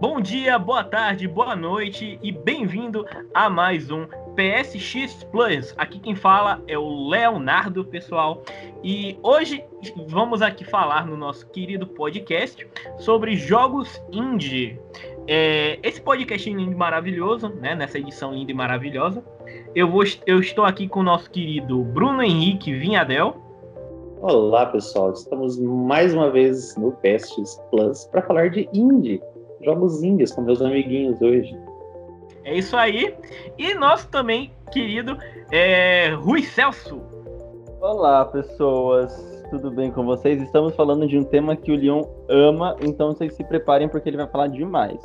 Bom dia, boa tarde, boa noite e bem-vindo a mais um PSX Plus. Aqui quem fala é o Leonardo, pessoal. E hoje vamos aqui falar no nosso querido podcast sobre jogos indie. É, esse podcast lindo e maravilhoso, né? Nessa edição linda e maravilhosa. Eu, vou, eu estou aqui com o nosso querido Bruno Henrique Vinhadel. Olá, pessoal. Estamos mais uma vez no PSX Plus para falar de indie jogos indies com meus amiguinhos hoje. É isso aí. E nosso também querido é, Rui Celso. Olá, pessoas. Tudo bem com vocês? Estamos falando de um tema que o Leon ama, então vocês se preparem porque ele vai falar demais.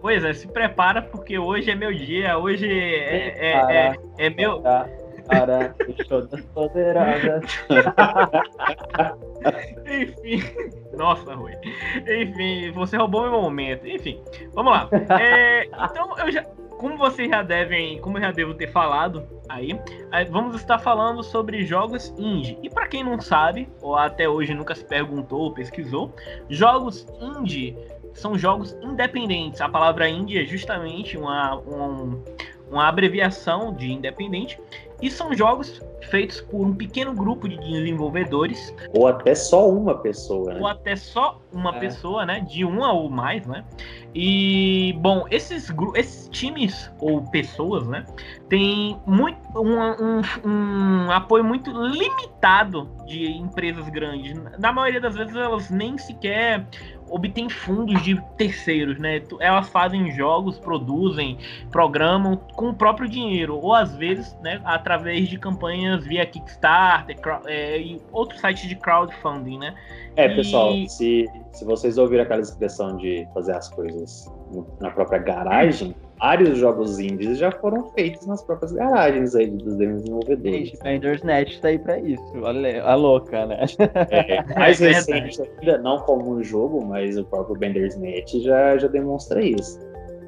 Pois é, se prepara porque hoje é meu dia, hoje é, é, é, é meu. Para das poderosas. Enfim. Nossa, Rui. Enfim, você roubou meu momento. Enfim, vamos lá. É, então, eu já, como vocês já devem, como eu já devo ter falado aí, vamos estar falando sobre jogos indie. E para quem não sabe, ou até hoje nunca se perguntou ou pesquisou, jogos indie são jogos independentes. A palavra indie é justamente uma, um, uma abreviação de independente, e são jogos feitos por um pequeno grupo de desenvolvedores. Ou até só uma pessoa. Né? Ou até só uma é. pessoa, né? De uma ou mais, né? E, bom, esses, esses times ou pessoas, né? Tem muito, um, um, um apoio muito limitado de empresas grandes. Na maioria das vezes elas nem sequer obtém fundos de terceiros, né? Elas fazem jogos, produzem, programam com o próprio dinheiro, ou às vezes, né, através de campanhas via Kickstarter é, e outros sites de crowdfunding, né? É, pessoal, se, se vocês ouviram aquela expressão de fazer as coisas na própria garagem, vários jogos indies já foram feitos nas próprias garagens aí dos desenvolvedores. Gente, Bender's Net tá aí pra isso, a, a louca, né? É, mais é recente ainda, não como um jogo, mas o próprio Bender's Net já, já demonstra isso.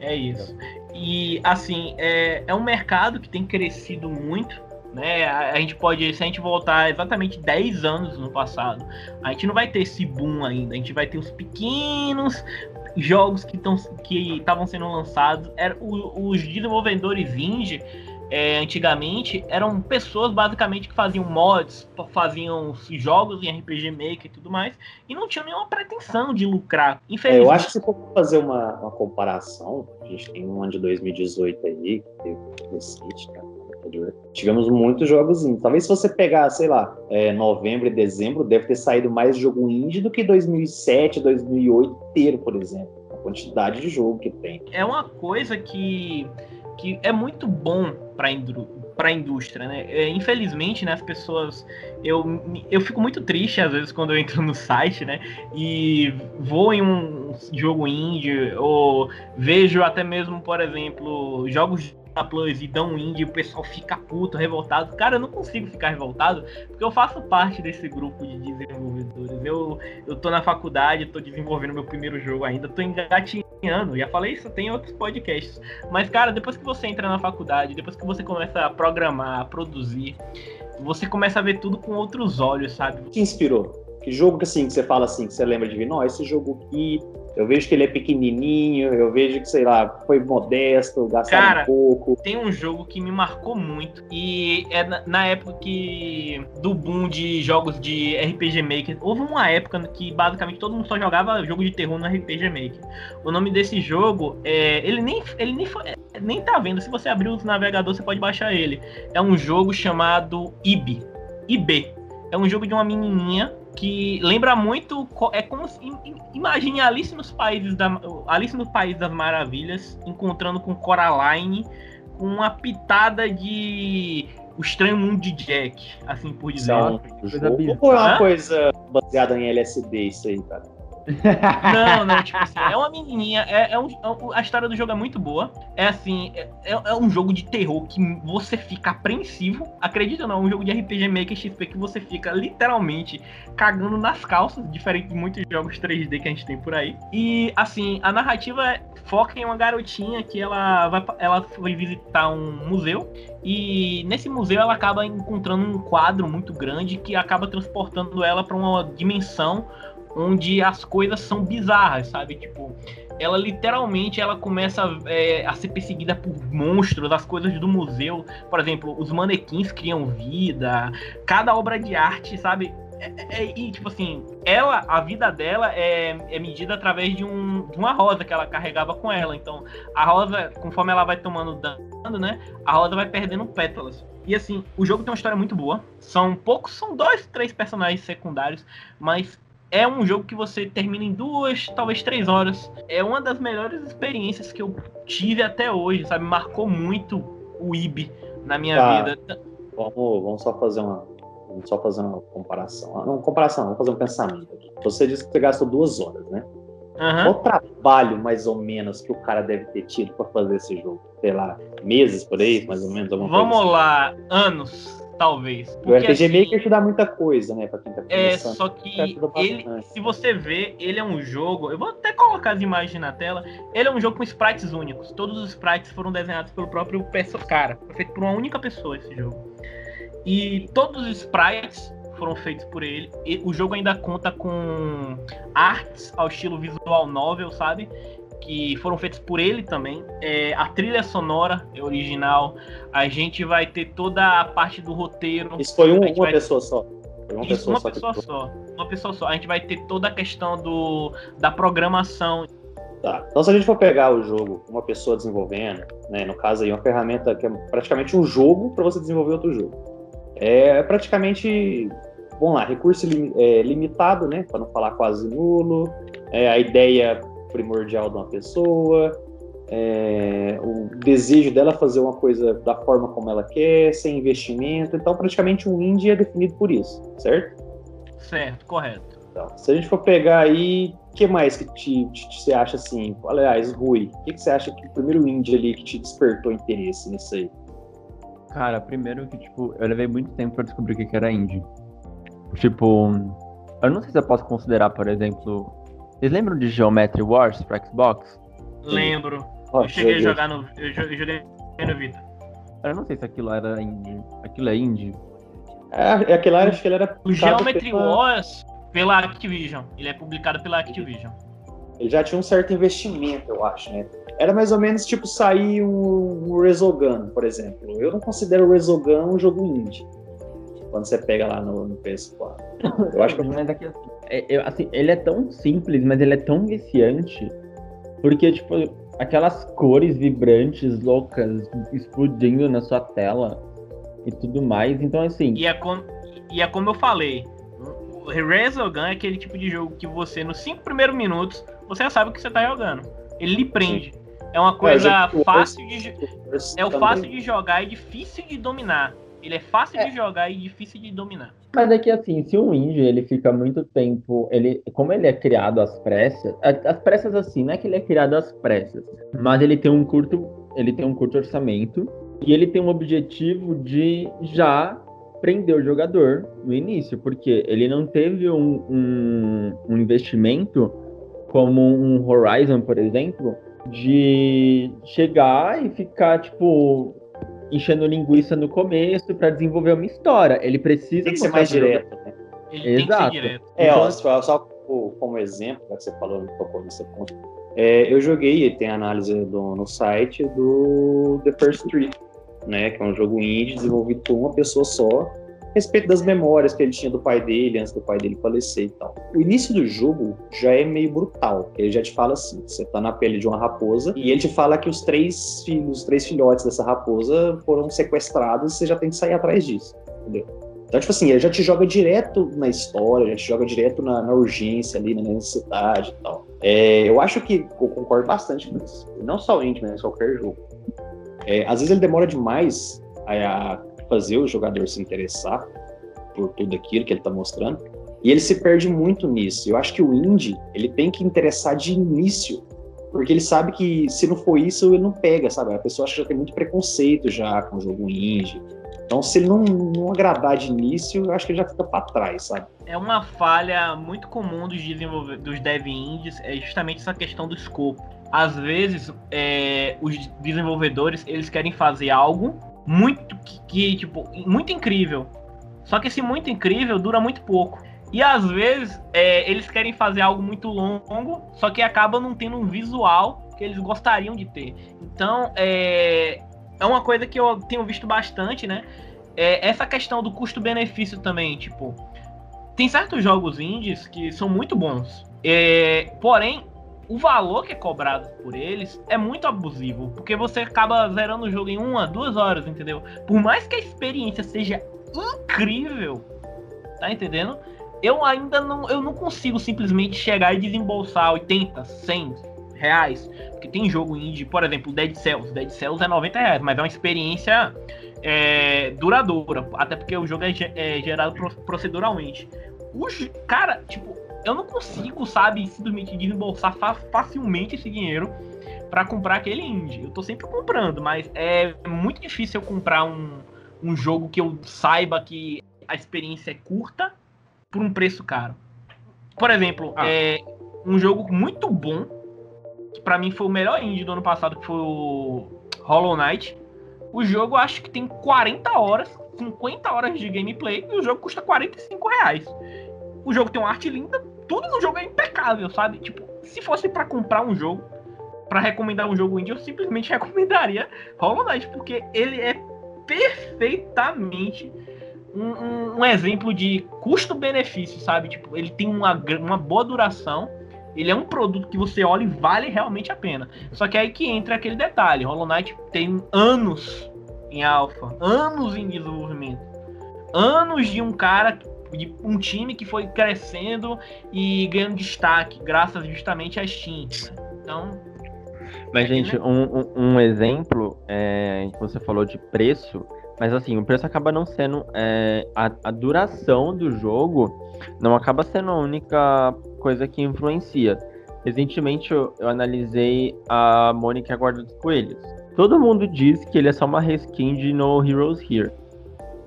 É isso. E, assim, é, é um mercado que tem crescido muito, né? A, a, gente pode, se a gente voltar exatamente 10 anos no passado, a gente não vai ter esse boom ainda, a gente vai ter os pequenos jogos que estavam sendo lançados, era, os desenvolvedores indie é, antigamente eram pessoas basicamente que faziam mods, faziam jogos em RPG Maker e tudo mais, e não tinham nenhuma pretensão de lucrar. É, eu acho que se for fazer uma, uma comparação, a gente tem um ano de 2018 aí, que teve recente, cara Tivemos muitos jogos indie. Talvez se você pegar, sei lá, é, novembro e dezembro, deve ter saído mais jogo indie do que 2007, 2008 inteiro, por exemplo. A quantidade de jogo que tem. É uma coisa que, que é muito bom para para a indústria, né? É, infelizmente, né, as pessoas. Eu, eu fico muito triste às vezes quando eu entro no site, né? E vou em um jogo indie, ou vejo até mesmo, por exemplo, jogos Plus e dão um indie o pessoal fica puto, revoltado. Cara, eu não consigo ficar revoltado porque eu faço parte desse grupo de desenvolvedores. Eu, eu tô na faculdade, tô desenvolvendo meu primeiro jogo ainda, tô engatinhando. Já falei isso, tem outros podcasts. Mas, cara, depois que você entra na faculdade, depois que você começa a programar, a produzir, você começa a ver tudo com outros olhos, sabe? Que inspirou? Que jogo que assim, que você fala assim, que você lembra de vir, não, esse jogo aqui eu vejo que ele é pequenininho, eu vejo que, sei lá, foi modesto, gastaram um pouco. Tem um jogo que me marcou muito e é na, na, época que do boom de jogos de RPG Maker. Houve uma época que basicamente todo mundo só jogava jogo de terror no RPG Maker. O nome desse jogo é, ele nem ele nem foi, nem tá vendo. Se você abrir o navegador, você pode baixar ele. É um jogo chamado IB. IB. É um jogo de uma menininha que lembra muito é como se, imagine Alice nos países da Alice no país das maravilhas encontrando com Coraline com uma pitada de o estranho mundo de Jack, assim por dizer. Não, ou é uma coisa baseada em LSD isso aí, cara. Não, não, tipo assim, é uma menininha, é, é, um, é a história do jogo é muito boa. É assim, é, é um jogo de terror que você fica apreensivo. Acredita ou não, é um jogo de RPG Maker XP que você fica literalmente cagando nas calças, diferente de muitos jogos 3D que a gente tem por aí. E assim, a narrativa foca em uma garotinha que ela vai ela foi visitar um museu e nesse museu ela acaba encontrando um quadro muito grande que acaba transportando ela para uma dimensão onde as coisas são bizarras, sabe? Tipo, ela literalmente ela começa é, a ser perseguida por monstros, as coisas do museu. Por exemplo, os manequins criam vida, cada obra de arte, sabe? É, é, é e, tipo assim, ela, a vida dela é, é medida através de, um, de uma rosa que ela carregava com ela. Então, a rosa, conforme ela vai tomando dano, né? A rosa vai perdendo pétalas. E assim, o jogo tem uma história muito boa. São poucos, são dois, três personagens secundários, mas é um jogo que você termina em duas, talvez três horas. É uma das melhores experiências que eu tive até hoje, sabe? Marcou muito o IB na minha tá. vida. Vamos, vamos só fazer uma. Vamos só fazer uma comparação. Não, comparação, vamos fazer um pensamento aqui. Você disse que você gastou duas horas, né? Uhum. Qual trabalho, mais ou menos, que o cara deve ter tido para fazer esse jogo? Sei lá, meses por aí, mais ou menos? Vamos assim? lá, anos talvez. Porque, o RPG assim, Maker te dá muita coisa, né, pra quem tá É, só que ele, se você ver, ele é um jogo, eu vou até colocar as imagens na tela, ele é um jogo com sprites únicos. Todos os sprites foram desenhados pelo próprio cara, foi feito por uma única pessoa esse jogo. E todos os sprites foram feitos por ele. E o jogo ainda conta com artes ao estilo visual novel, sabe? Que foram feitos por ele também. É, a trilha sonora é original. A gente vai ter toda a parte do roteiro. Isso foi um, uma pessoa só. Foi uma Isso, pessoa, uma só, pessoa só. Uma pessoa só. A gente vai ter toda a questão do, da programação. Tá. Então, se a gente for pegar o jogo, uma pessoa desenvolvendo, né, no caso aí, uma ferramenta que é praticamente um jogo para você desenvolver outro jogo. É praticamente, vamos lá, recurso é, limitado, né, para não falar quase nulo. É, a ideia primordial de uma pessoa, é, o desejo dela fazer uma coisa da forma como ela quer, sem investimento. Então, praticamente um indie é definido por isso, certo? Certo, correto. Então, se a gente for pegar aí, o que mais que te, te, te, você acha assim? Aliás, Rui, o que, que você acha que o primeiro indie ali que te despertou interesse nisso aí? Cara, primeiro que, tipo, eu levei muito tempo pra descobrir o que, que era indie. Tipo, eu não sei se eu posso considerar, por exemplo, vocês lembram de Geometry Wars pra Xbox? Lembro. Oh, eu cheguei a jogar no. Eu joguei no Vita. Eu não sei se aquilo era indie. Aquilo é indie? É, aquilo era, acho que ele era. O Geometry pela... Wars pela Activision. Ele é publicado pela Activision. Ele já tinha um certo investimento, eu acho, né? Era mais ou menos tipo sair um, um Resogun, por exemplo. Eu não considero o Resogun um jogo indie quando você pega lá no, no PS4. Eu acho que. Mas aqui, assim, é, assim, ele é tão simples, mas ele é tão viciante. Porque, tipo, aquelas cores vibrantes, loucas, explodindo na sua tela e tudo mais. Então, assim. E é, com, e é como eu falei. O Resogun é aquele tipo de jogo que você, nos cinco primeiros minutos, você já sabe o que você tá jogando. Ele lhe prende. É uma coisa é, fácil de. É o fácil de jogar e difícil de dominar. Ele é fácil é. de jogar e difícil de dominar. Mas é que assim, se um indie ele fica muito tempo, ele, como ele é criado às pressas, as pressas assim, não é que ele é criado às pressas, mas ele tem um curto, ele tem um curto orçamento e ele tem um objetivo de já prender o jogador no início, porque ele não teve um, um, um investimento como um Horizon, por exemplo, de chegar e ficar tipo enchendo linguiça no começo para desenvolver uma história. Ele precisa tem que ser mais direto. Né? Ele Exato. direto. É, então, ó, só, só como exemplo, que você falou tocou nesse ponto. É, eu joguei, tem análise do, no site do The First Tree, né, que é um jogo indie desenvolvido por uma pessoa só, respeito das memórias que ele tinha do pai dele, antes do pai dele falecer e tal. O início do jogo já é meio brutal, ele já te fala assim, você tá na pele de uma raposa, e ele te fala que os três filhos, os três filhotes dessa raposa foram sequestrados e você já tem que sair atrás disso, entendeu? Então, tipo assim, ele já te joga direto na história, já te joga direto na, na urgência ali, na necessidade e tal. É, eu acho que eu concordo bastante com isso. Não só o Indie, mas qualquer jogo. É, às vezes ele demora demais a, a fazer o jogador se interessar por tudo aquilo que ele está mostrando. E ele se perde muito nisso. Eu acho que o indie, ele tem que interessar de início, porque ele sabe que se não for isso, ele não pega, sabe? A pessoa acha que já tem muito preconceito já com o jogo indie. Então, se ele não, não agradar de início, eu acho que ele já fica para trás, sabe? É uma falha muito comum dos, dos dev indies, é justamente essa questão do escopo. Às vezes, é, os desenvolvedores, eles querem fazer algo muito que, que, tipo, muito incrível. Só que esse muito incrível dura muito pouco. E às vezes é, eles querem fazer algo muito longo, só que acaba não tendo um visual que eles gostariam de ter. Então é, é uma coisa que eu tenho visto bastante, né? É essa questão do custo-benefício também, tipo, tem certos jogos indies que são muito bons. É, porém, o valor que é cobrado por eles é muito abusivo, porque você acaba zerando o jogo em uma, duas horas, entendeu? Por mais que a experiência seja incrível, tá entendendo? Eu ainda não, eu não consigo simplesmente chegar e desembolsar 80, 100 reais, porque tem jogo indie, por exemplo, Dead Cells. Dead Cells é 90 reais, mas é uma experiência é, duradoura, até porque o jogo é, é gerado proceduralmente. Cara, tipo, eu não consigo, sabe, simplesmente desembolsar facilmente esse dinheiro para comprar aquele indie. Eu tô sempre comprando, mas é muito difícil eu comprar um, um jogo que eu saiba que a experiência é curta por um preço caro. Por exemplo, ah. é um jogo muito bom, que para mim foi o melhor indie do ano passado, que foi o Hollow Knight. O jogo acho que tem 40 horas, 50 horas de gameplay, e o jogo custa 45 reais. O jogo tem uma arte linda, tudo no jogo é impecável, sabe? Tipo, se fosse para comprar um jogo, para recomendar um jogo indie, eu simplesmente recomendaria Hollow Knight, porque ele é perfeitamente um, um, um exemplo de custo-benefício, sabe? Tipo, ele tem uma, uma boa duração, ele é um produto que você olha e vale realmente a pena. Só que é aí que entra aquele detalhe, Hollow Knight tem anos em alfa, anos em desenvolvimento, anos de um cara de um time que foi crescendo e ganhando destaque, graças justamente às Steam. Né? Então. Mas, é gente, né? um, um, exemplo é, que você falou de preço, mas assim, o preço acaba não sendo. É, a, a duração do jogo não acaba sendo a única coisa que influencia. Recentemente eu, eu analisei a Mônica Guarda dos Coelhos. Todo mundo diz que ele é só uma reskin de No Heroes Here.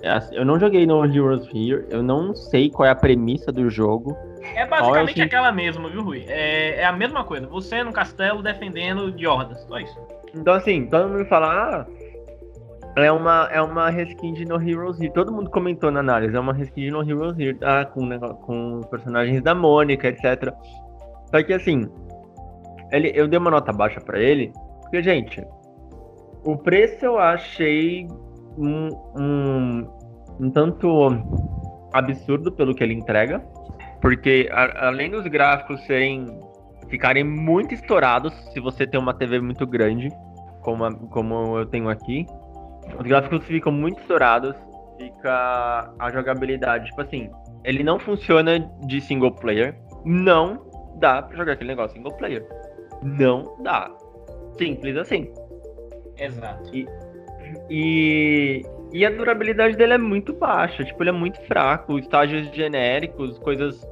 É assim, eu não joguei no Heroes Here, eu não sei qual é a premissa do jogo. É basicamente é aquela mesma, viu, Rui? É, é, a mesma coisa. Você no castelo defendendo de hordas, só isso. Então, assim, todo mundo fala, ah, é uma, é uma reskin de No Heroes Here. Todo mundo comentou na análise, é uma reskin de No Heroes Here, tá? Com, né, com personagens da Mônica, etc. Só que, assim, ele, eu dei uma nota baixa para ele, porque, gente, o preço eu achei um, um, um tanto absurdo pelo que ele entrega, porque a, além dos gráficos serem ficarem muito estourados se você tem uma TV muito grande, como, a, como eu tenho aqui, os gráficos ficam muito estourados, fica a jogabilidade, tipo assim, ele não funciona de single player, não dá pra jogar aquele negócio single player. Não dá. Simples assim. Exato. E, e, e a durabilidade dele é muito baixa, tipo, ele é muito fraco, estágios genéricos, coisas.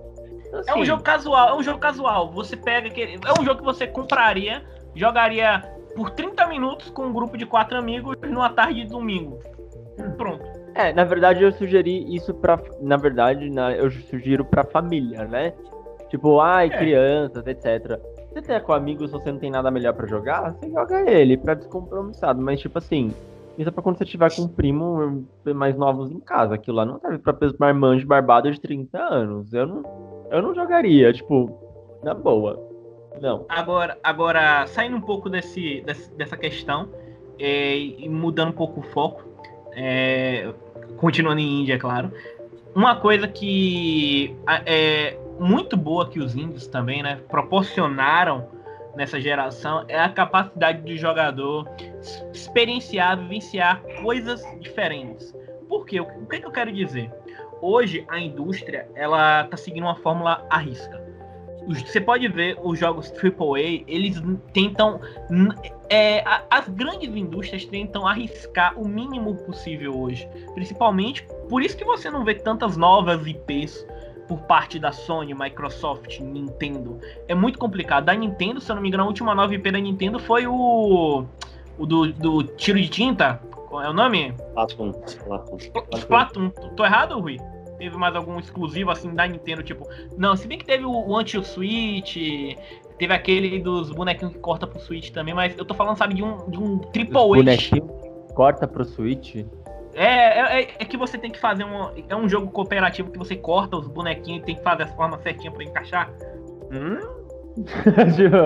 Assim. É um jogo casual, é um jogo casual. Você pega aquele. É um jogo que você compraria, jogaria por 30 minutos com um grupo de quatro amigos numa tarde de domingo. Pronto. É, na verdade eu sugeri isso pra. Na verdade, na, eu sugiro pra família, né? Tipo, ai, é. crianças, etc. Você tem com amigos, você não tem nada melhor para jogar, você joga ele pra descompromissado. Mas, tipo assim, isso é pra quando você tiver com um primo mais novos em casa. Aquilo lá não serve pra marmanjo barbado de 30 anos. Eu não, eu não jogaria, tipo, na boa. Não. Agora, agora saindo um pouco desse dessa questão é, e mudando um pouco o foco, é, continuando em Índia, é claro. Uma coisa que é muito boa que os índios também, né, proporcionaram nessa geração é a capacidade do jogador experienciar, vivenciar coisas diferentes. Por quê? O que, eu quero dizer? Hoje a indústria ela está seguindo uma fórmula à risca. Você pode ver os jogos AAA, eles tentam. É, as grandes indústrias tentam arriscar o mínimo possível hoje. Principalmente por isso que você não vê tantas novas IPs por parte da Sony, Microsoft, Nintendo. É muito complicado. Da Nintendo, se eu não me engano, a última nova IP da Nintendo foi o. O do, do tiro de tinta. Qual é o nome? Splatoon. Splatoon. Tô errado, Rui? Teve mais algum exclusivo assim da Nintendo, tipo. Não, se bem que teve o, o Anti-Switch, teve aquele dos bonequinhos que corta pro Switch também, mas eu tô falando, sabe, de um, de um Triple H. Bonequinho corta pro Switch? É, é, é, que você tem que fazer um. É um jogo cooperativo que você corta os bonequinhos e tem que fazer as formas certinhas pra encaixar. Hum?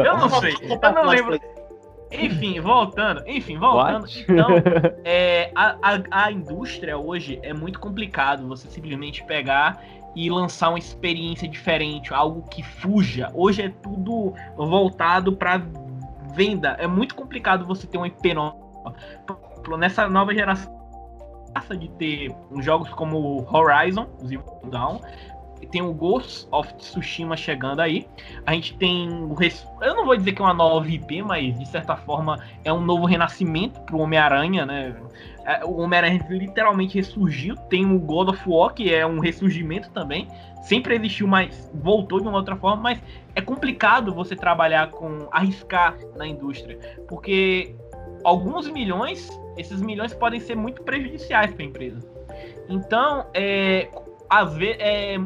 eu não sei. Eu não lembro. Enfim, voltando. Enfim, voltando. What? Então, é, a, a, a indústria hoje é muito complicado você simplesmente pegar e lançar uma experiência diferente, algo que fuja. Hoje é tudo voltado para venda. É muito complicado você ter uma IP nova. Nessa nova geração de ter jogos como Horizon, Zero Dawn, tem o Ghost of Tsushima chegando aí. A gente tem o res... eu não vou dizer que é uma nova IP, mas de certa forma é um novo renascimento pro Homem-Aranha, né? É, o Homem-Aranha literalmente ressurgiu. Tem o God of War, que é um ressurgimento também. Sempre existiu, mas voltou de uma outra forma. Mas é complicado você trabalhar com arriscar na indústria, porque alguns milhões, esses milhões podem ser muito prejudiciais para a empresa. Então, é, às vezes, é,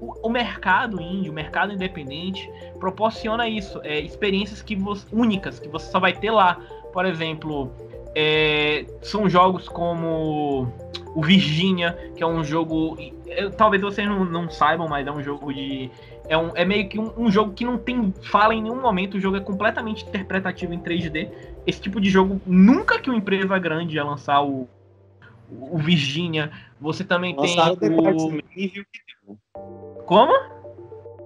o, o, mercado indie, o mercado independente, proporciona isso, é, experiências que você, únicas que você só vai ter lá. Por exemplo, é, são jogos como o Virginia, que é um jogo. É, talvez vocês não, não, saibam, mas é um jogo de. É, um, é meio que um, um, jogo que não tem fala em nenhum momento, o jogo é completamente interpretativo em 3D. Esse tipo de jogo, nunca que uma empresa grande ia lançar o, o Virginia. Você também Lançaram tem. O... Como?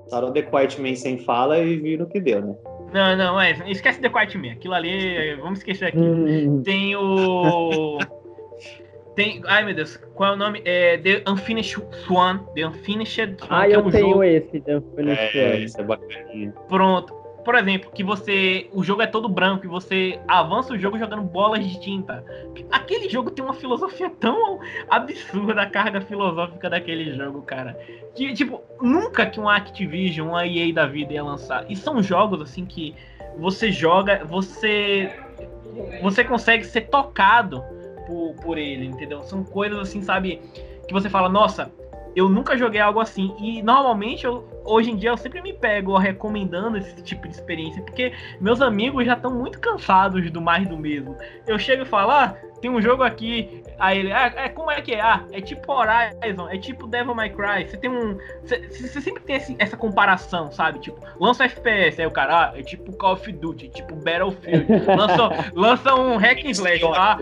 Lançaram The Quiet Man sem fala e viram o que deu, né? Não, não, é, esquece The Quiet Man. Aquilo ali, vamos esquecer aqui. Hum. Tem o. Tem. Ai meu Deus, qual é o nome? É The Unfinished Swan. The Unfinished Swan. Ah, eu é um tenho jogo... esse, The Unfinished é, Swan. Isso é bacaninha. Pronto por exemplo, que você. O jogo é todo branco e você avança o jogo jogando bolas de tinta. Aquele jogo tem uma filosofia tão absurda, a carga filosófica daquele jogo, cara. Que, tipo, nunca que um Activision, uma EA da vida ia lançar. E são jogos, assim, que você joga, você. Você consegue ser tocado por, por ele, entendeu? São coisas assim, sabe? Que você fala, nossa, eu nunca joguei algo assim. E normalmente, eu, hoje em dia, eu sempre me pego recomendando esse tipo de experiência, porque meus amigos já estão muito cansados do mais do mesmo. Eu chego e falo, ah, tem um jogo aqui. Aí ele, ah, é, como é que é? Ah, é tipo Horizon, é tipo Devil May Cry. Você tem um. Você, sempre tem esse, essa comparação, sabe? Tipo, lança FPS, aí o cara, ah, é tipo Call of Duty, tipo Battlefield. lança, lança um hack and slash, ah,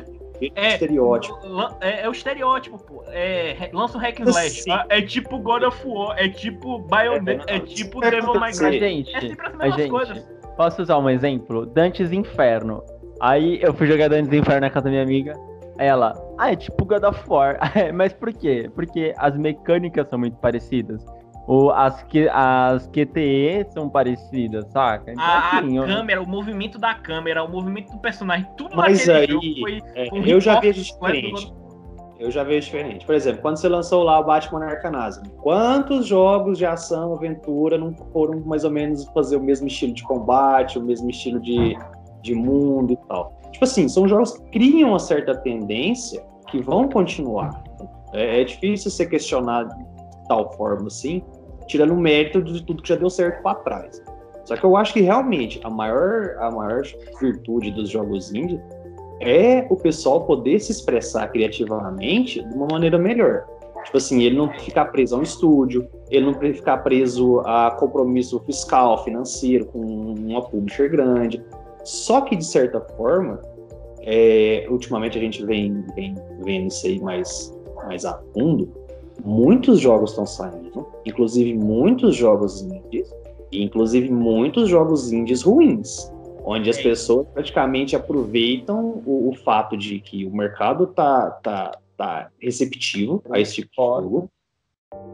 é, estereótipo. É, é, o estereótipo, pô. É, lança o hack and slash. Tá? É tipo God of War, é tipo Bayonetta, é, é tipo Devil May Cry. Gente, é sempre as mesmas gente, coisas. Posso usar um exemplo? Dantes Inferno. Aí eu fui jogar Dantes Inferno na casa da minha amiga. Aí ela, ah, é tipo God of War. Mas por quê? Porque as mecânicas são muito parecidas. O, as, as QTE são parecidas, saca? Então, a, assim, a câmera, o movimento da câmera, o movimento do personagem, tudo Mas aí, foi, é, um eu já vejo diferente. Eu já vejo diferente. Por exemplo, quando você lançou lá o Batman Arkham Asylum, quantos jogos de ação, aventura não foram mais ou menos fazer o mesmo estilo de combate, o mesmo estilo de, de mundo e tal? Tipo assim, são jogos que criam uma certa tendência que vão continuar. É, é difícil ser questionado de tal forma assim, tirando o mérito de tudo que já deu certo para trás. Só que eu acho que realmente a maior, a maior virtude dos jogos indie é o pessoal poder se expressar criativamente de uma maneira melhor. Tipo assim, ele não ficar preso a um estúdio, ele não ficar preso a compromisso fiscal, financeiro com uma publisher grande. Só que, de certa forma, é, ultimamente a gente vem, vem vendo isso aí mais, mais a fundo, muitos jogos estão saindo, inclusive muitos jogos indies, e inclusive muitos jogos indies ruins, onde as pessoas praticamente aproveitam o, o fato de que o mercado tá, tá, tá receptivo a esse tipo de jogo.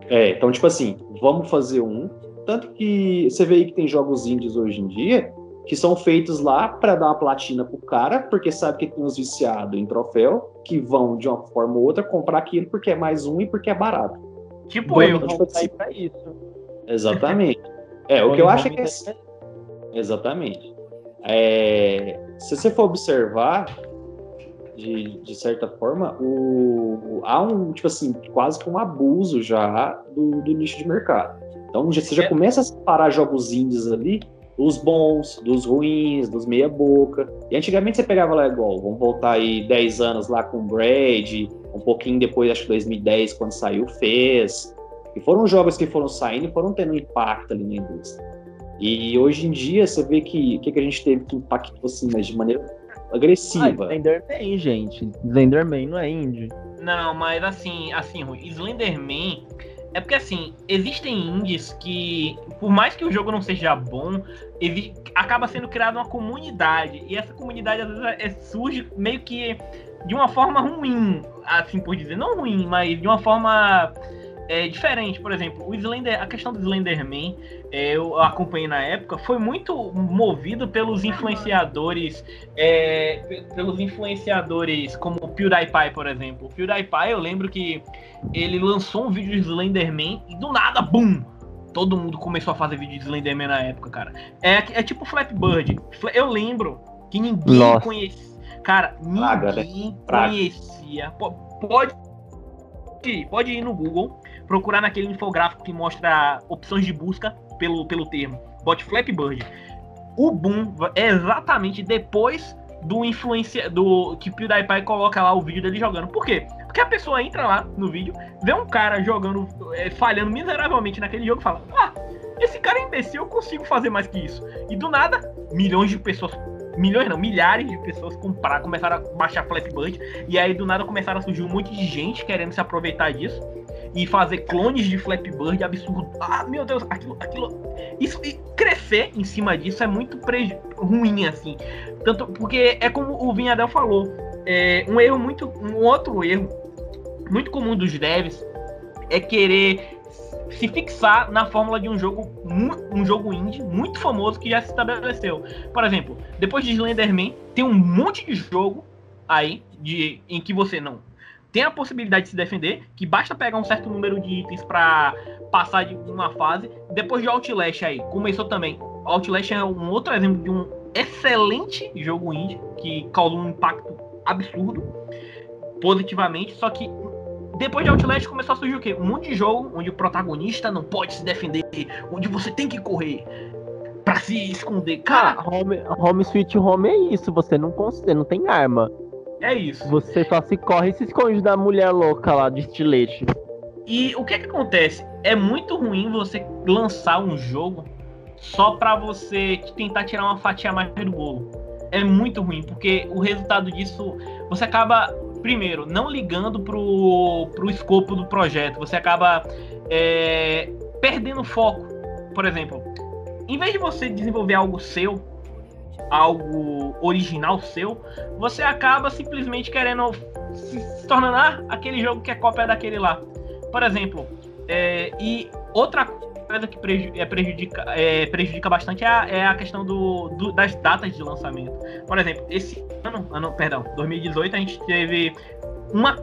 É, então, tipo assim, vamos fazer um. Tanto que você vê aí que tem jogos indies hoje em dia que são feitos lá para dar uma platina pro cara, porque sabe que tem os viciados em troféu, que vão de uma forma ou outra comprar aquilo porque é mais um e porque é barato. Tipo Bom, eu, então, tipo assim, pra isso. Exatamente. É, o que eu acho é que é... Exatamente. É... Se você for observar, de, de certa forma, o... há um, tipo assim, quase que um abuso já do, do nicho de mercado. Então você já é. começa a separar jogos indies ali os bons, dos ruins, dos meia boca. E antigamente você pegava lá igual, vamos voltar aí 10 anos lá com o Brad, um pouquinho depois, acho que 2010, quando saiu, fez. E foram jogos que foram saindo e foram tendo impacto ali na indústria. E hoje em dia você vê que o que, que a gente teve que impactou assim, mas de maneira agressiva. Ah, Slenderman, gente. Slenderman não é indie. Não, mas assim, assim, Slenderman é porque assim, existem indies que, por mais que o jogo não seja bom, ele acaba sendo criada uma comunidade. E essa comunidade às vezes é, surge meio que de uma forma ruim, assim por dizer. Não ruim, mas de uma forma é, diferente. Por exemplo, o Slender, a questão do Slenderman, é, eu acompanhei na época, foi muito movido pelos influenciadores, é, pelos influenciadores como o PewDiePie, por exemplo. O PewDiePie, eu lembro que ele lançou um vídeo de Slenderman e do nada, bum! Todo mundo começou a fazer vídeo de Slenderman na época, cara. É, é tipo Flappy Bird. Eu lembro que ninguém Nossa. conhecia. Cara, ninguém Praga, né? conhecia. Pode pode ir no Google procurar naquele infográfico que mostra opções de busca pelo, pelo termo. Flappy Bird. O boom é exatamente depois do influência do que PewDiePie coloca lá o vídeo dele jogando. Por quê? Porque a pessoa entra lá no vídeo, vê um cara jogando, é, falhando miseravelmente naquele jogo e fala: Ah, esse cara é imbecil, eu consigo fazer mais que isso. E do nada, milhões de pessoas milhões não, milhares de pessoas começaram a baixar Flappy Bird, e aí do nada começaram a surgir um monte de gente querendo se aproveitar disso e fazer clones de Flappy Bird absurdo. Ah, meu Deus, aquilo, aquilo. Isso e crescer em cima disso é muito preju... ruim, assim. Tanto porque é como o Vinhadel falou. É um erro muito. Um outro erro muito comum dos devs é querer se fixar na fórmula de um jogo um jogo indie muito famoso que já se estabeleceu. Por exemplo, depois de Slenderman, tem um monte de jogo aí de em que você não tem a possibilidade de se defender, que basta pegar um certo número de itens para passar de uma fase. Depois de Outlast aí, começou também. Outlast é um outro exemplo de um excelente jogo indie que causou um impacto absurdo positivamente, só que depois de Outlast começou a surgir o quê? Um monte de jogo onde o protagonista não pode se defender, onde você tem que correr para se esconder. Cara, ah, home, home Sweet Home é isso, você não consegue, não tem arma. É isso. Você só se corre e se esconde da mulher louca lá de estilete. E o que que acontece? É muito ruim você lançar um jogo só para você tentar tirar uma fatia mais do bolo. É muito ruim, porque o resultado disso, você acaba, primeiro, não ligando pro, pro escopo do projeto, você acaba é, perdendo foco. Por exemplo, em vez de você desenvolver algo seu, algo original seu, você acaba simplesmente querendo se tornar ah, aquele jogo que é cópia daquele lá. Por exemplo, é, e outra coisa que é, prejudica, é, prejudica bastante é a, é a questão do, do, das datas de lançamento. Por exemplo, esse ano, ano, perdão, 2018, a gente teve uma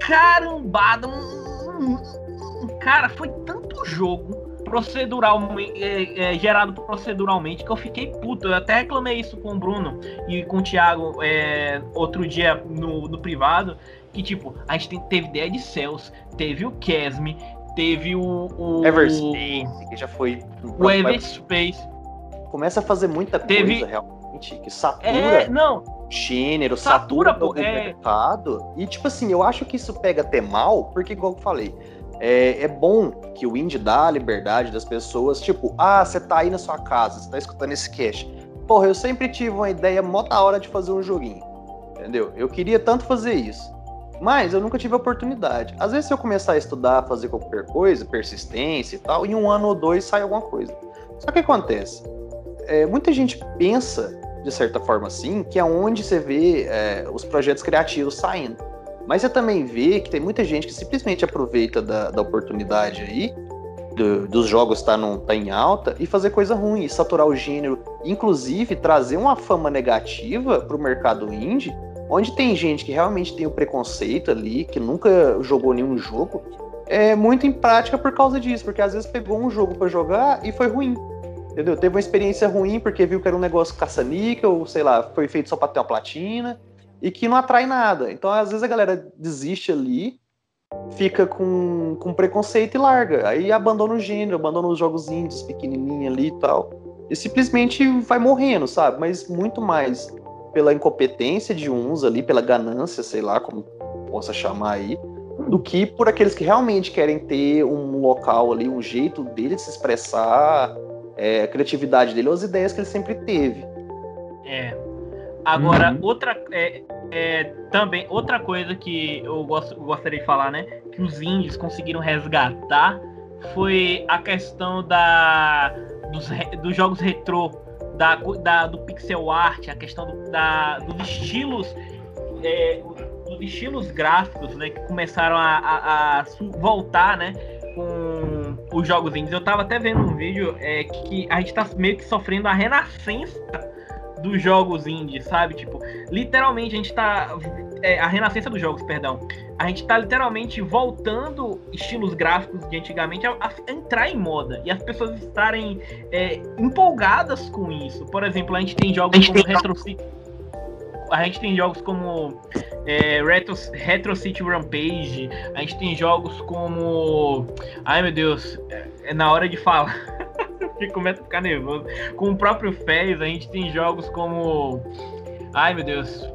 carambada, um, um, cara, foi tanto jogo procedural, é, é, gerado proceduralmente, que eu fiquei puto. Eu até reclamei isso com o Bruno e com o Thiago é, outro dia no, no privado. Que tipo, a gente tem, teve Dead Cells, teve o Kesme, teve o. o Everspace, que já foi. O Everspace. Começa a fazer muita teve... coisa realmente, que satura. É, não. Gênero, satura, satura é... mercado. E tipo assim, eu acho que isso pega até mal, porque, igual eu falei, é, é, bom que o indie dá a liberdade das pessoas, tipo, ah, você tá aí na sua casa, você tá escutando esse cast. Porra, eu sempre tive uma ideia mó da hora de fazer um joguinho. Entendeu? Eu queria tanto fazer isso. Mas eu nunca tive a oportunidade. Às vezes, se eu começar a estudar, fazer qualquer coisa, persistência e tal, em um ano ou dois sai alguma coisa. Só que acontece? É, muita gente pensa, de certa forma assim, que é onde você vê é, os projetos criativos saindo. Mas você também vê que tem muita gente que simplesmente aproveita da, da oportunidade aí, do, dos jogos estar tá, tá em alta, e fazer coisa ruim, saturar o gênero, inclusive trazer uma fama negativa para o mercado indie, onde tem gente que realmente tem o preconceito ali, que nunca jogou nenhum jogo, é muito em prática por causa disso, porque às vezes pegou um jogo para jogar e foi ruim. Entendeu? Teve uma experiência ruim porque viu que era um negócio caça-níquel, sei lá, foi feito só para ter uma platina, e que não atrai nada. Então, às vezes, a galera desiste ali, fica com, com preconceito e larga. Aí abandona o gênero, abandona os jogos índios pequenininhos ali e tal. E simplesmente vai morrendo, sabe? Mas muito mais pela incompetência de uns ali, pela ganância, sei lá como possa chamar aí, do que por aqueles que realmente querem ter um local ali, um jeito dele de se expressar, é, a criatividade dele, as ideias que ele sempre teve. É. Agora, uhum. outra. É, é, também, outra coisa que eu gosto, gostaria de falar, né? Que os indies conseguiram resgatar foi a questão da, dos, dos jogos retrô, da, da, do pixel art, a questão do, da, dos estilos. É, dos estilos gráficos, né, que começaram a, a, a voltar, né, com os jogos indies. Eu tava até vendo um vídeo é, que a gente tá meio que sofrendo a renascença dos jogos indies, sabe? Tipo, literalmente a gente tá. É, a renascença dos jogos, perdão. A gente tá literalmente voltando estilos gráficos de antigamente a, a entrar em moda. E as pessoas estarem é, empolgadas com isso. Por exemplo, a gente tem jogos como Retro City. A gente tem jogos como é, Retro, Retro City Rampage. A gente tem jogos como. Ai meu Deus, é, é na hora de falar. que começa a ficar nervoso. Com o próprio Fez, a gente tem jogos como. Ai, meu Deus.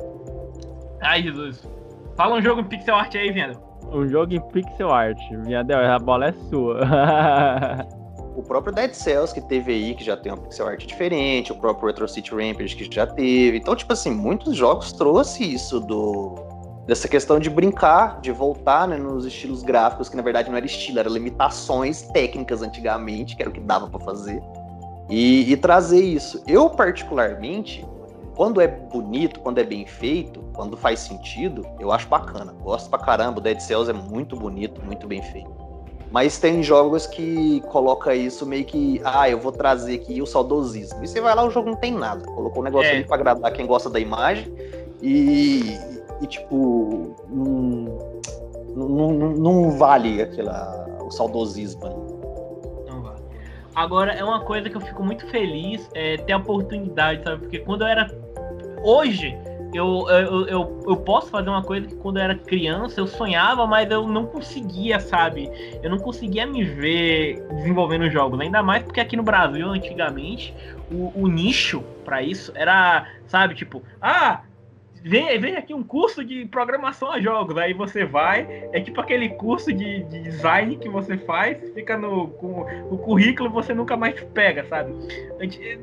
Ai, Jesus. Fala um jogo em pixel art aí, Viana. Um jogo em pixel art. Viadel, a bola é sua. o próprio Dead Cells que teve aí, que já tem um pixel art diferente, o próprio Retro City Rampage que já teve. Então, tipo assim, muitos jogos trouxe isso do dessa questão de brincar, de voltar né, nos estilos gráficos, que na verdade não era estilo, era limitações técnicas antigamente, que era o que dava para fazer, e, e, trazer isso. Eu, particularmente, quando é bonito, quando é bem feito, quando faz sentido, eu acho bacana. Gosto pra caramba, o Dead Cells é muito bonito, muito bem feito. Mas tem jogos que coloca isso meio que, ah, eu vou trazer aqui o saudosismo. E você vai lá, o jogo não tem nada. Colocou um negócio é. ali pra agradar quem gosta da imagem. E, e tipo, não, não, não vale aquela, o saudosismo ali. Agora, é uma coisa que eu fico muito feliz é, ter a oportunidade, sabe? Porque quando eu era. Hoje, eu, eu, eu, eu, posso fazer uma coisa que quando eu era criança eu sonhava, mas eu não conseguia, sabe? Eu não conseguia me ver desenvolvendo jogos. Ainda mais porque aqui no Brasil, antigamente, o, o nicho para isso era, sabe, tipo, ah, vem, vem aqui um curso de programação a jogos. Aí você vai, é tipo aquele curso de, de design que você faz, fica no com o currículo você nunca mais pega, sabe? Gente,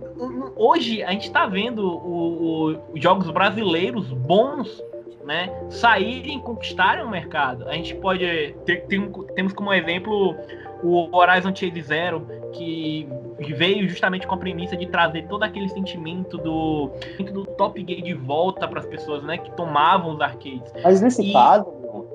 hoje a gente tá vendo os jogos brasileiros bons né, saírem conquistarem o mercado. A gente pode ter, tem, temos como exemplo o Horizon Chase Zero, que veio justamente com a premissa de trazer todo aquele sentimento do, do Top Gear de volta para as pessoas, né, que tomavam os arcades. Mas nesse e... caso,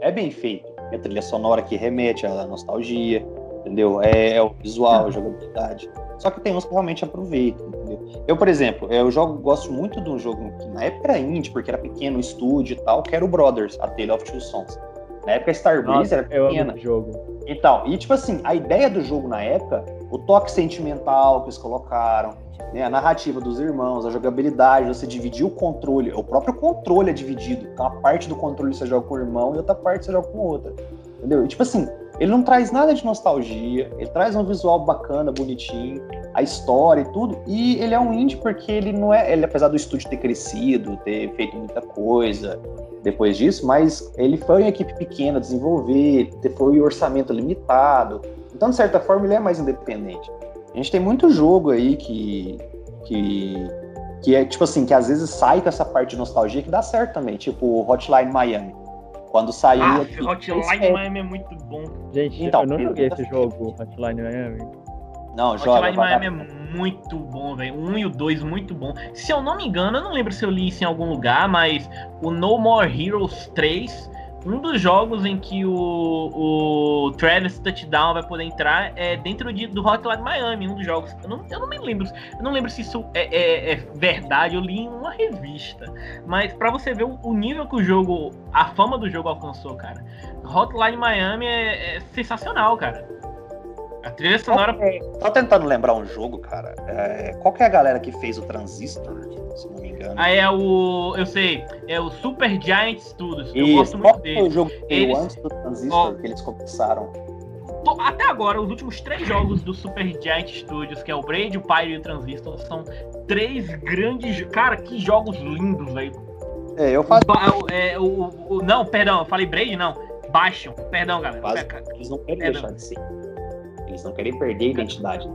é bem feito. É a trilha sonora que remete à nostalgia, entendeu? É, é o visual, a jogabilidade. Só que tem uns que realmente aproveitam, entendeu? Eu, por exemplo, eu jogo, gosto muito de um jogo que na época era indie, porque era pequeno, estúdio e tal, que era o Brothers, a Tale of Two Sons. Na época Star Breeze era pequena. Eu jogo. Então, e tipo assim, a ideia do jogo na época, o toque sentimental que eles colocaram, né, a narrativa dos irmãos, a jogabilidade, você dividir o controle, o próprio controle é dividido. Uma parte do controle você joga com o irmão e outra parte você joga com outra. Entendeu? E tipo assim, ele não traz nada de nostalgia, ele traz um visual bacana, bonitinho, a história e tudo. E ele é um indie porque ele não é, ele apesar do estúdio ter crescido, ter feito muita coisa, depois disso, mas ele foi uma equipe pequena desenvolver, foi o orçamento limitado. Então, de certa forma, ele é mais independente. A gente tem muito jogo aí que, que, que é tipo assim, que às vezes sai com essa parte de nostalgia que dá certo também, tipo Hotline Miami. Quando saiu. Ah, aqui, Hotline Miami é muito bom. Gente, então, eu não joguei esse jogo, Hotline Miami. Não, joga. Hotline Miami é muito bom, velho. Um e o dois, muito bom. Se eu não me engano, eu não lembro se eu li isso em algum lugar, mas o No More Heroes 3, um dos jogos em que o, o Travis Touchdown vai poder entrar é dentro de, do Hotline Miami, um dos jogos. Eu não, eu não me lembro. Eu não lembro se isso é, é, é verdade, eu li em uma revista. Mas para você ver o, o, nível que o jogo, a fama do jogo alcançou, cara. Hotline Miami é, é sensacional, cara. A trilha sonora. É, tô tentando lembrar um jogo, cara. É, qual que é a galera que fez o Transistor, se não me engano? Ah, é o. Eu sei. É o Super Giant Studios. Eu Isso, gosto muito qual dele. Foi o jogo que eles... antes do Transistor oh, que eles começaram? Até agora, os últimos três jogos do Super Giant Studios, que é o Braid, o Pyre e o Transistor, são três grandes. Cara, que jogos lindos, velho. É, eu faço. Ba- é, o, o- não, perdão, eu falei Braid, não. Bastion. Perdão, galera. Quase- Eles não querem É, deixar de ser. Eles não querem perder a identidade.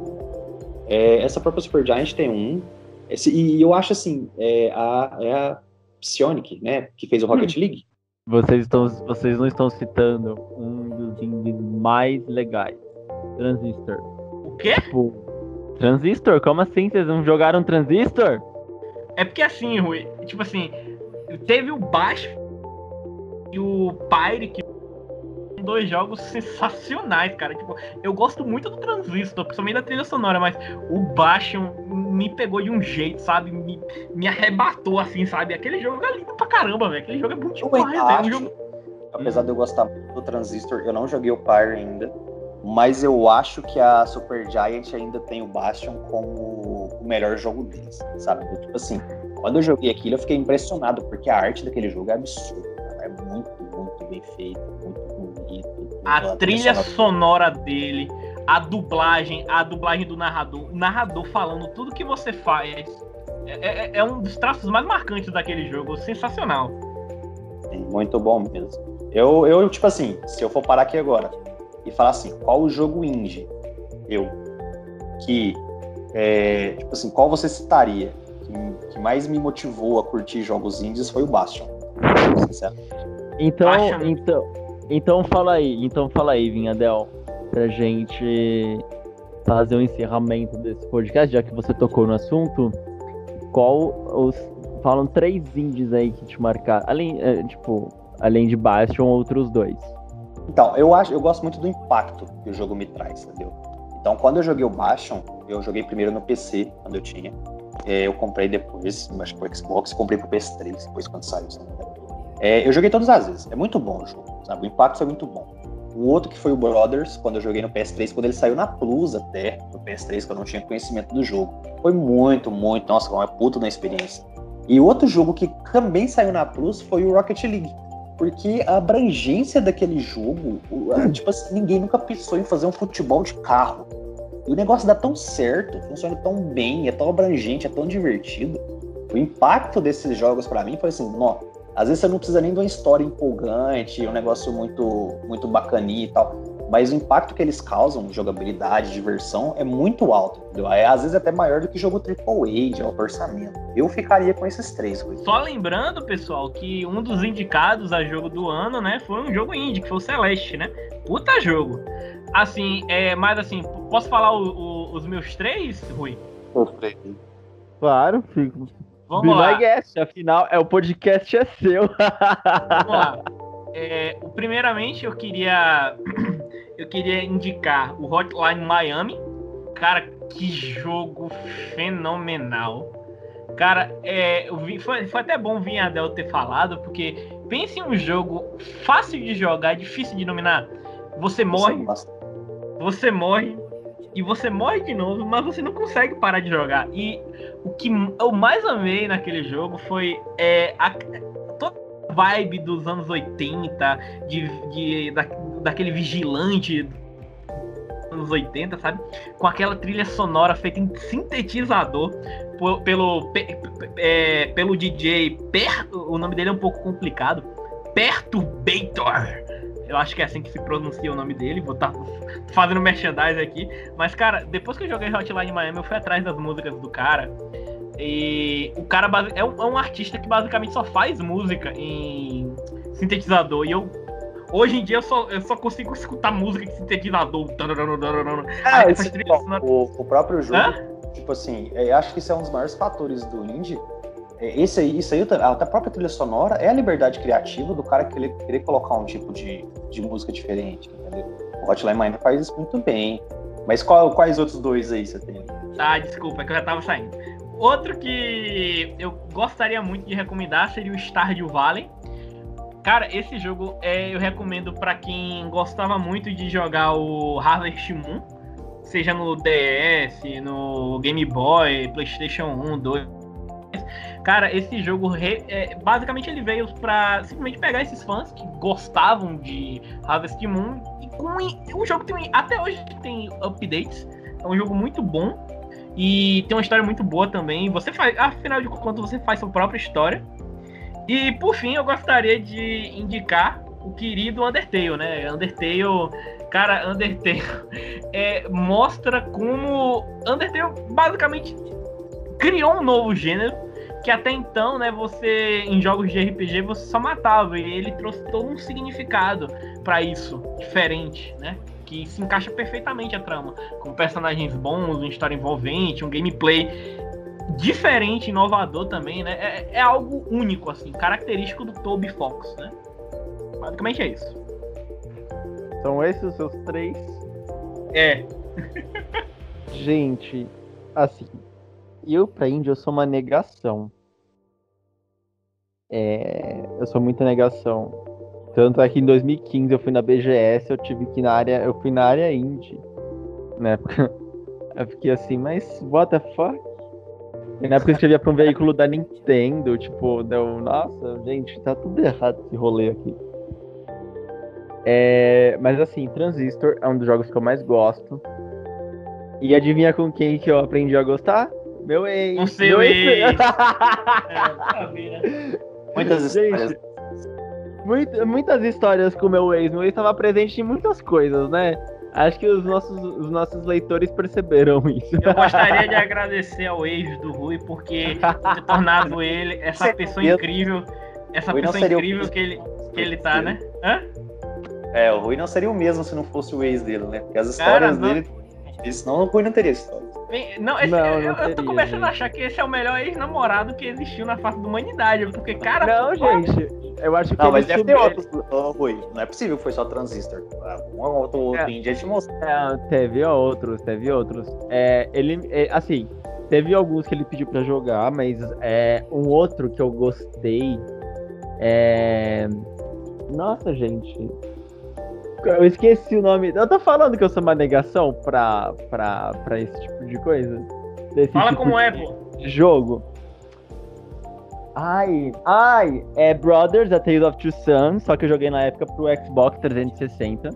É, essa própria Supergiant tem um. Esse, e eu acho assim, é a, é a Psionic, né? Que fez o Rocket League. Vocês, estão, vocês não estão citando um dos indies mais legais. Transistor. O quê? Tipo, Transistor? Como assim? Vocês não jogaram Transistor? É porque assim, Rui, tipo assim, teve o Baixo e o Pyre, que dois jogos sensacionais, cara. Tipo, eu gosto muito do Transistor, principalmente da trilha sonora, mas o Bastion me pegou de um jeito, sabe? Me, me arrebatou, assim, sabe? Aquele jogo é lindo pra caramba, velho. Aquele jogo é muito Eu demais, velho. É um jogo... apesar de eu gostar muito do Transistor, eu não joguei o Pyre ainda. Mas eu acho que a Supergiant ainda tem o Bastion como o melhor jogo deles, sabe? Tipo assim, quando eu joguei aquilo, eu fiquei impressionado, porque a arte daquele jogo é absurda. É muito, muito bem feita. A trilha sonora- dele, a dublagem, a dublagem do narrador, o narrador falando tudo que você faz. É, é- é um dos traços mais marcantes daquele jogo, sensacional. Muito bom mesmo. Eu, eu, tipo assim, se eu for parar aqui agora e falar assim, qual o jogo indie eu que é, tipo assim, qual você citaria que, que mais me motivou a curtir jogos indies foi o Bastion. Sincero. Então, Acha- então, então fala aí, então fala aí, Vinhadel, pra gente fazer o encerramento desse podcast, já que você tocou no assunto. Qual os falam três indies aí que te marcaram, além, é, tipo, além de Bastion, outros dois. Então, eu acho, eu gosto muito do impacto que o jogo me traz, entendeu? Então, quando eu joguei o Bastion, eu joguei primeiro no PC, quando eu tinha. É, eu comprei depois, acho que pro Xbox, comprei pro PS3, depois quando saiu. É, eu joguei todas as vezes. É muito bom o jogo, sabe? O impacto foi muito bom. O outro que foi o Brothers, quando eu joguei no PS3, quando ele saiu na Plus até, no PS3, que eu não tinha conhecimento do jogo. Foi muito, muito, nossa, uma puta na experiência. E outro jogo que também saiu na Plus foi o Rocket League. Porque a abrangência daquele jogo, tipo assim, ninguém nunca pensou em fazer um futebol de carro. E o negócio dá tão certo, funciona tão bem, é tão abrangente, é tão divertido. O impacto desses jogos pra mim foi assim, ó, às vezes você não precisa nem de uma história empolgante, um negócio muito, muito bacaninha e tal. Mas o impacto que eles causam, jogabilidade, diversão, é muito alto, entendeu? É, às vezes até maior do que jogo AAA de alto orçamento. Eu ficaria com esses três coisas. Só lembrando, pessoal, que um dos indicados a jogo do ano, né, foi um jogo indie, que foi o Celeste, né? Puta jogo. Assim, é, mas assim, posso falar o- o- os meus três, Rui? Claro, fico. Vamos Be lá. my guest, afinal, é o podcast é seu. Vamos lá. É, o- primeiramente, eu queria eu queria indicar o Hotline Miami. Cara, que jogo fenomenal. Cara, é, eu vi- foi, foi até bom o Vinhadel ter falado, porque pense em um jogo fácil de jogar, difícil de dominar. Você morre, você morre e você morre de novo, mas você não consegue parar de jogar. E o que eu mais amei naquele jogo foi é, a, toda a vibe dos anos 80, de, de, da, daquele vigilante anos 80, sabe? Com aquela trilha sonora feita em sintetizador pelo, pe- pe- é, pelo DJ Per, o nome dele é um pouco complicado. Perturbator. Eu acho que é assim que se pronuncia o nome dele. Vou estar fazendo merchandise aqui. Mas, cara, depois que eu joguei Hotline Miami, eu fui atrás das músicas do cara. E o cara é um, é um artista que basicamente só faz música em sintetizador. E eu. Hoje em dia eu só, eu só consigo escutar música de sintetizador. Ah, Aí esse- trilhas o, o próprio jogo, Hã? tipo assim, eu acho que isso é um dos maiores fatores do indie. É, Esse aí, isso aí, a própria trilha sonora é a liberdade criativa do cara querer, querer colocar um tipo de, de música diferente, entendeu? O Hotline Miami faz isso muito bem. Mas qual- quais outros dois aí você tem? Ah, desculpa, é que eu já tava saindo. Outro que eu gostaria muito de recomendar seria o Stardew Valley. Cara, esse jogo é, eu recomendo pra quem gostava muito de jogar o Harvest Moon, seja no DS, no Game Boy, PlayStation 1, 2. Cara, esse jogo re- é, basicamente ele veio pra simplesmente pegar esses fãs que gostavam de Harvest Moon e com o jogo tem até hoje tem updates. É um jogo muito bom e tem uma história muito boa também. Você faz, afinal de contas, você faz sua própria história. E por fim, eu gostaria de indicar o querido Undertale, né? Undertale, cara, Undertale é, mostra como Undertale basicamente criou um novo gênero que até então, né, você em jogos de RPG você só matava e ele trouxe todo um significado para isso, diferente, né? Que se encaixa perfeitamente a trama, com personagens bons, uma história envolvente, um gameplay diferente, inovador também, né? É, é algo único assim, característico do Toby Fox, né? Basicamente é isso. São esses os seus três? É. Gente, assim, eu pra Índia eu sou uma negação. É, eu sou muita negação. Tanto é que em 2015 eu fui na BGS, eu tive que ir na área, eu fui na área indie. Na época, eu fiquei assim, mas what the fuck? E na época eu escrevia pra um veículo da Nintendo, tipo, deu, nossa, gente, tá tudo errado esse rolê aqui. É, mas assim, Transistor é um dos jogos que eu mais gosto. E adivinha com quem que eu aprendi a gostar? Meu ex. Com seu meu ex. é, Muitas histórias. Muito, muitas histórias com meu ex. Meu ex estava presente em muitas coisas, né? Acho que os nossos, os nossos leitores perceberam isso. Eu gostaria de agradecer ao ex do Rui porque ter tornado ele essa pessoa incrível, essa Rui pessoa o incrível que ele, que ele tá, né? Hã? É, o Rui não seria o mesmo se não fosse o ex dele, né? Porque as Cara, histórias não. dele. Senão o Rui não teria história. Não, esse- Não, eu, não eu tô começando a gente. achar que esse é o melhor ex-namorado que existiu na face da humanidade. Porque, cara. Não, gente. Eu acho que Não, mas deve ter outros, Rui. Não é possível que foi só transistor. Um ou outro, outro É. indie te mostrou. Não, teve outros, teve outros. É, ele, é, assim, teve alguns que ele pediu pra jogar, mas é, um outro que eu gostei é. Nossa, gente. Eu esqueci o nome. Eu tô falando que eu sou uma negação pra, pra, pra esse tipo de coisa. Desse Fala tipo como de é, pô. jogo. Ai, ai, é Brothers, A Tale of Two Sons, só que eu joguei na época pro Xbox 360.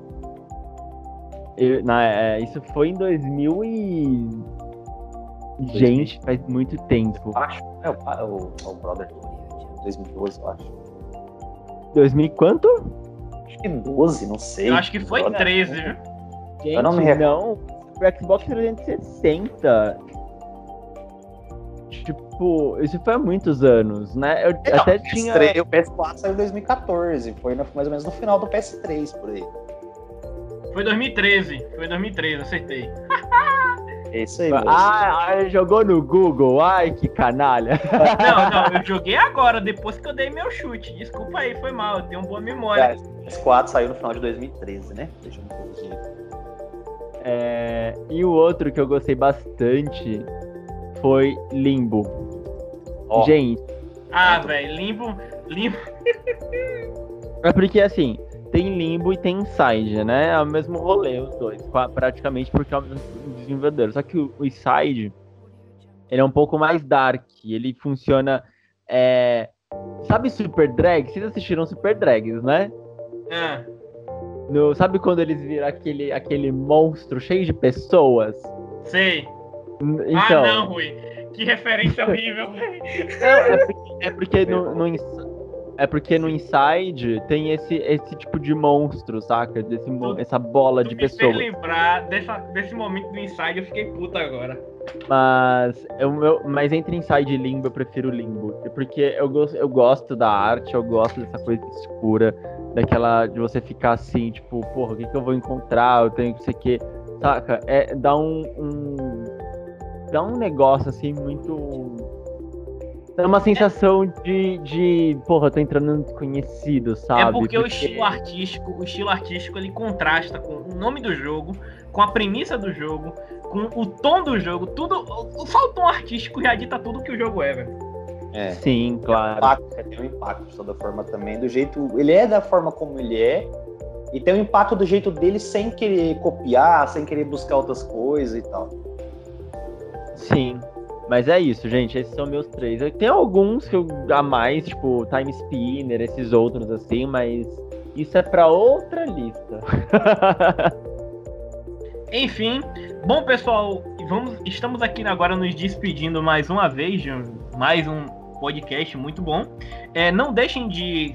Eu- na, é, isso foi em 2000 e... Gente, faz muito tempo. Acho. É o, é o, é o Brother 2012, eu acho. 2000 e quanto? Acho que 12, não sei. Eu acho que foi Brother. 13, viu? Gente, Eu não me recordo. não. Pro Xbox 360. Tipo, isso foi há muitos anos, né? Eu Não, até o tinha... PS3 O PS4 saiu em 2014. Foi mais ou menos no final do PS3, por aí. Foi 2013. Foi 2013, acertei. É isso aí. Ah, ah, jogou no Google. Ai, que canalha. Não, não, eu joguei agora, depois que eu dei meu chute. Desculpa aí, foi mal, eu tenho boa memória. O PS4 saiu no final de 2013, né? Deixa eu. É, e o outro que eu gostei bastante foi Limbo. Ó. Gente, Ah, velho, limbo. Limbo. é porque assim, tem Limbo e tem Inside, né? É o mesmo rolê, os dois, praticamente porque é o mesmo desenvolvedor. Só que o, o Inside, ele é um pouco mais dark, ele funciona. é, Sabe Super Drag? Vocês assistiram Super Drags, né? Ah, No- sabe quando eles viram aquele, aquele monstro cheio de pessoas? sei. N- Então, Ah, não, Rui. Que referência horrível, velho. Não, é porque, é porque no, no é porque no Inside tem esse, esse tipo de monstro, saca? Desse, mo- essa bola Tu de fez pessoas. lembrar dessa, desse momento do inside, eu fiquei puta agora. Mas, eu, meu, mas entre Inside e Limbo, eu prefiro Limbo. Porque eu, gosto- eu gosto da arte, eu gosto dessa coisa escura, daquela de você ficar assim, tipo, porra, o que, que eu vou encontrar? Eu tenho que sei o que. Saca? É, dá um, um. Dá um negócio assim muito. Dá uma sensação de, de. Porra, eu tô entrando no desconhecido, sabe? é porque, o estilo artístico, o estilo artístico, ele contrasta com o nome do jogo, com a premissa do jogo, com o tom do jogo, tudo. o- Só o tom artístico já dita tudo que o jogo é, velho. É. Sim, claro. impacto, tem um impacto de toda forma também, do jeito. Ele é da forma como ele é, e tem um impacto do jeito dele sem querer copiar, sem querer buscar outras coisas e tal. Sim. Mas é isso, gente. Esses são meus três. Tem alguns que eu a mais, tipo Time Spinner, esses outros assim, mas isso é pra outra lista. Enfim, bom pessoal, vamos, estamos aqui agora nos despedindo mais uma vez de mais um podcast muito bom. É, não deixem de,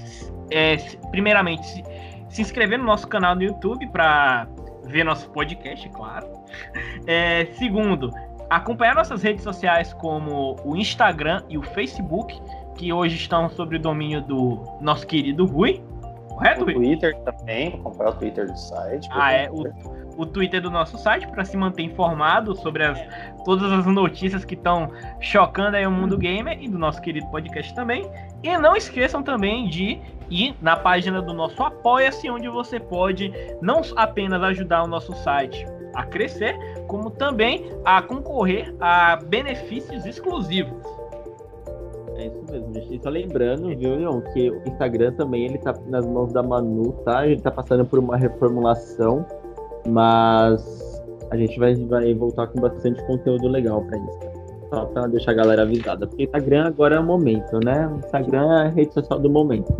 é, primeiramente, se, se, inscrever no nosso canal no YouTube para ver nosso podcast, claro. É, segundo, acompanhar nossas redes sociais como o Instagram e o Facebook, que hoje estão sob o domínio do nosso querido Rui. Correto, Rui? O Twitter também, acompanhar o Twitter do site. Ah, é. O, o Twitter do nosso site para se manter informado sobre as, todas as notícias que estão chocando aí o mundo gamer e do nosso querido podcast também. E não esqueçam também de ir na página do nosso Apoia-se, onde você pode não apenas ajudar o nosso site a crescer, como também a concorrer a benefícios exclusivos. É isso mesmo, gente. E só lembrando, viu, Leon, que o Instagram também ele tá nas mãos da Manu, tá? Ele tá passando por uma reformulação mas a gente vai, vai voltar com bastante conteúdo legal para isso. Só para deixar a galera avisada. Porque Instagram agora é o momento, né? O Instagram é a rede social do momento.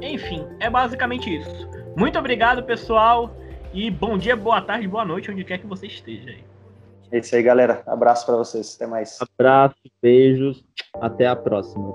Enfim, é basicamente isso. Muito obrigado, pessoal. E bom dia, boa tarde, boa noite, onde quer que você esteja aí. É isso aí, galera. Abraço para vocês. Até mais. Abraço, beijos. Até a próxima.